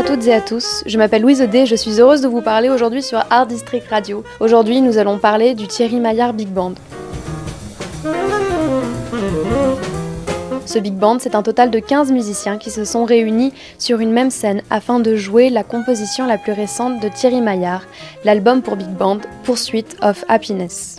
À toutes et à tous, je m'appelle Louise Audet, je suis heureuse de vous parler aujourd'hui sur Art District Radio. Aujourd'hui, nous allons parler du Thierry Maillard Big Band. Ce big band, c'est un total de 15 musiciens qui se sont réunis sur une même scène afin de jouer la composition la plus récente de Thierry Maillard, l'album pour big band Pursuit of Happiness.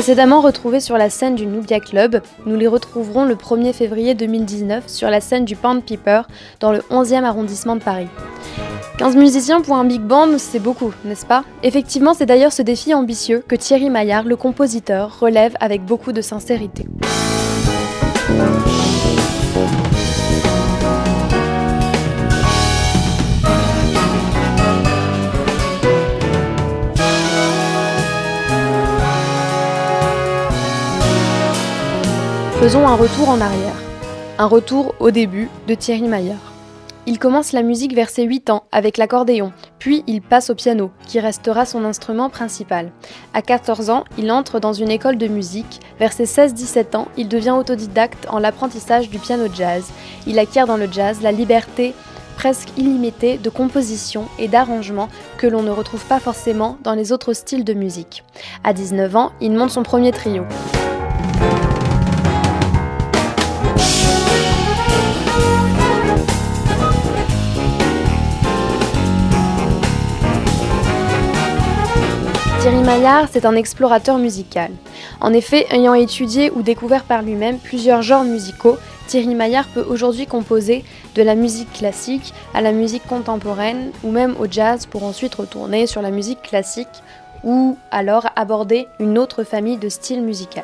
Précédemment retrouvés sur la scène du Nubia Club, nous les retrouverons le 1er février 2019 sur la scène du Pound Piper dans le 11e arrondissement de Paris. 15 musiciens pour un big band, c'est beaucoup, n'est-ce pas? Effectivement, c'est d'ailleurs ce défi ambitieux que Thierry Maillard, le compositeur, relève avec beaucoup de sincérité. Faisons un retour en arrière. Un retour au début de Thierry Maillard. Il commence la musique vers ses 8 ans avec l'accordéon, puis il passe au piano, qui restera son instrument principal. À 14 ans, il entre dans une école de musique. Vers ses 16-17 ans, il devient autodidacte en l'apprentissage du piano jazz. Il acquiert dans le jazz la liberté presque illimitée de composition et d'arrangement que l'on ne retrouve pas forcément dans les autres styles de musique. À 19 ans, il monte son premier trio. Thierry Maillard, c'est un explorateur musical. En effet, ayant étudié ou découvert par lui-même plusieurs genres musicaux, Thierry Maillard peut aujourd'hui composer de la musique classique à la musique contemporaine ou même au jazz pour ensuite retourner sur la musique classique ou alors aborder une autre famille de styles musicaux.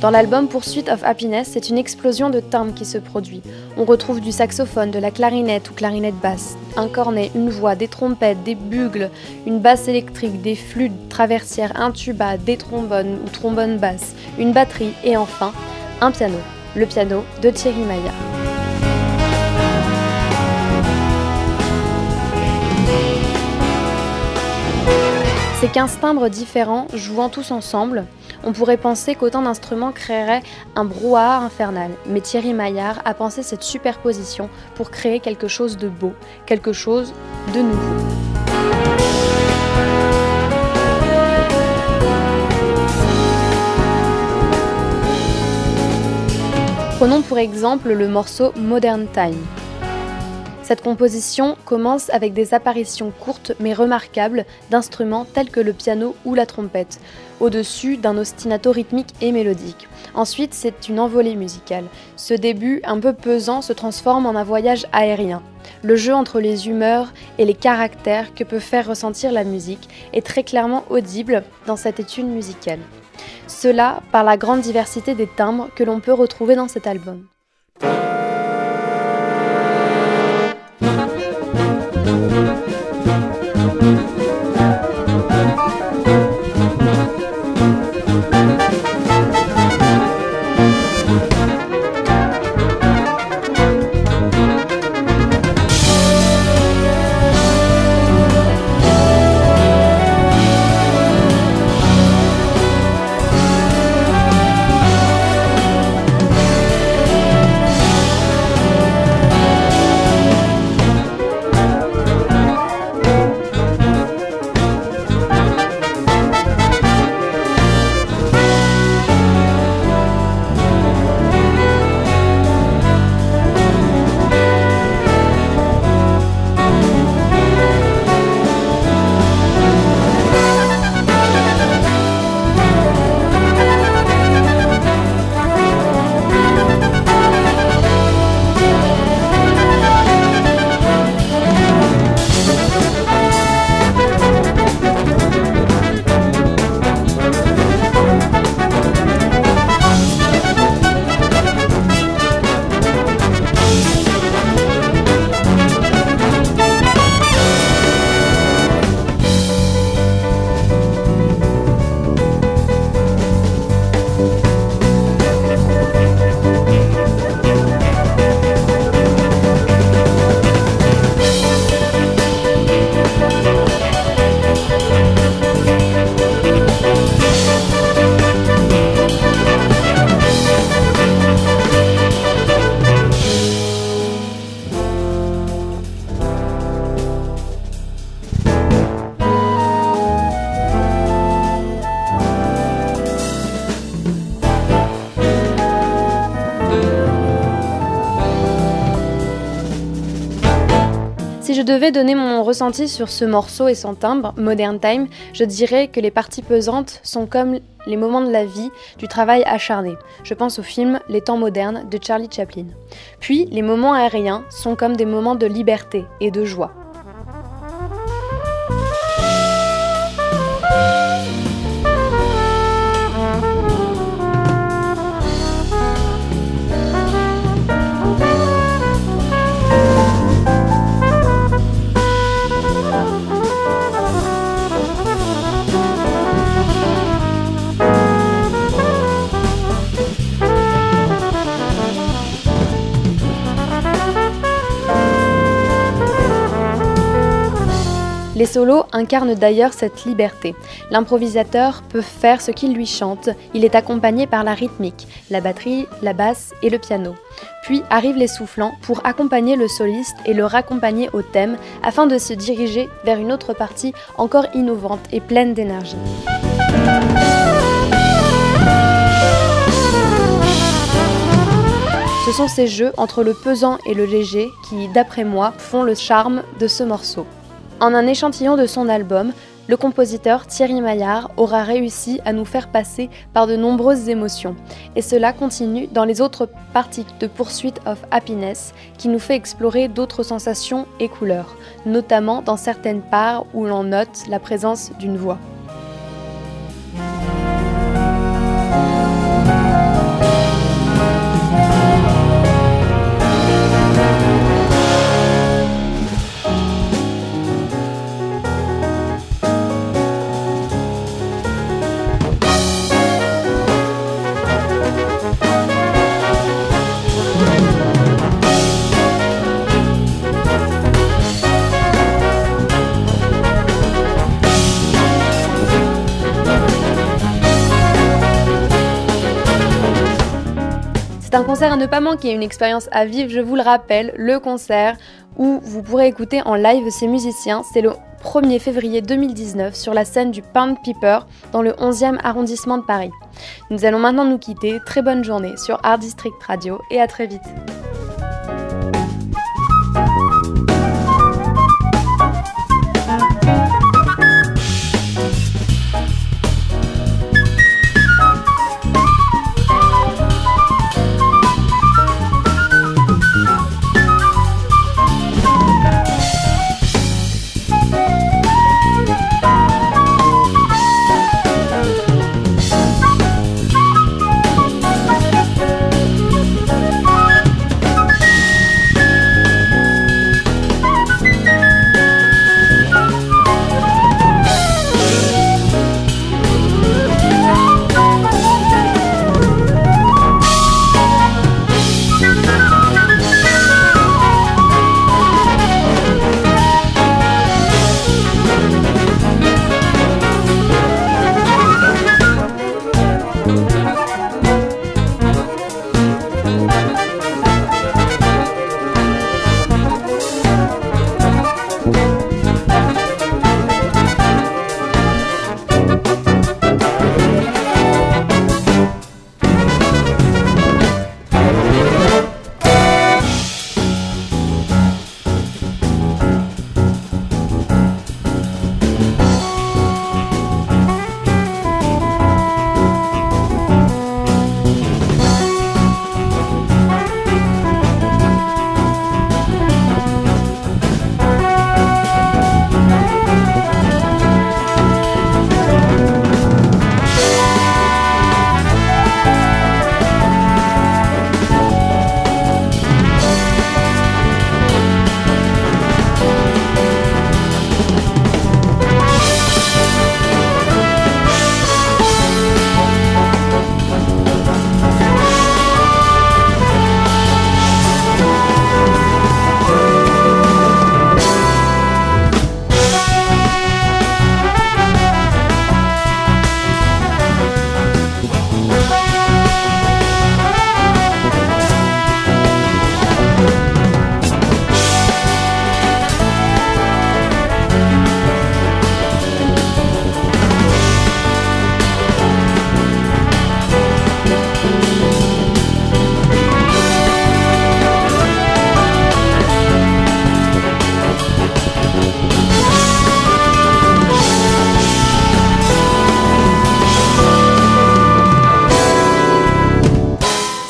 Dans l'album Pursuit of Happiness, c'est une explosion de timbres qui se produit. On retrouve du saxophone, de la clarinette ou clarinette basse, un cornet, une voix, des trompettes, des bugles, une basse électrique, des flûtes traversières, un tuba, des trombones ou trombones basses, une batterie et enfin un piano, le piano de Thierry Maillard. Ces 15 timbres différents jouant tous ensemble, on pourrait penser qu'autant d'instruments créeraient un brouhaha infernal, mais Thierry Maillard a pensé cette superposition pour créer quelque chose de beau, quelque chose de nouveau. Prenons pour exemple le morceau Modern Time. Cette composition commence avec des apparitions courtes mais remarquables d'instruments tels que le piano ou la trompette, au-dessus d'un ostinato rythmique et mélodique. Ensuite, c'est une envolée musicale. Ce début, un peu pesant, se transforme en un voyage aérien. Le jeu entre les humeurs et les caractères que peut faire ressentir la musique est très clairement audible dans cette étude musicale. Cela par la grande diversité des timbres que l'on peut retrouver dans cet album. Devais donner mon ressenti sur ce morceau et son timbre, Modern Time, je dirais que les parties pesantes sont comme les moments de la vie, du travail acharné. Je pense au film Les temps modernes de Charlie Chaplin. Puis, les moments aériens sont comme des moments de liberté et de joie. Les solos incarnent d'ailleurs cette liberté. L'improvisateur peut faire ce qu'il lui chante, il est accompagné par la rythmique, la batterie, la basse et le piano. Puis arrivent les soufflants pour accompagner le soliste et le raccompagner au thème afin de se diriger vers une autre partie encore innovante et pleine d'énergie. Ce sont ces jeux entre le pesant et le léger qui, d'après moi, font le charme de ce morceau. En un échantillon de son album, le compositeur Thierry Maillard aura réussi à nous faire passer par de nombreuses émotions. Et cela continue dans les autres parties de Pursuit of Happiness qui nous fait explorer d'autres sensations et couleurs, notamment dans certaines parts où l'on note la présence d'une voix. Concert à ne pas manquer, une expérience à vivre, je vous le rappelle, le concert où vous pourrez écouter en live ces musiciens. C'est le 1er février 2019 sur la scène du Pound Piper dans le 11e arrondissement de Paris. Nous allons maintenant nous quitter. Très bonne journée sur Art District Radio et à très vite.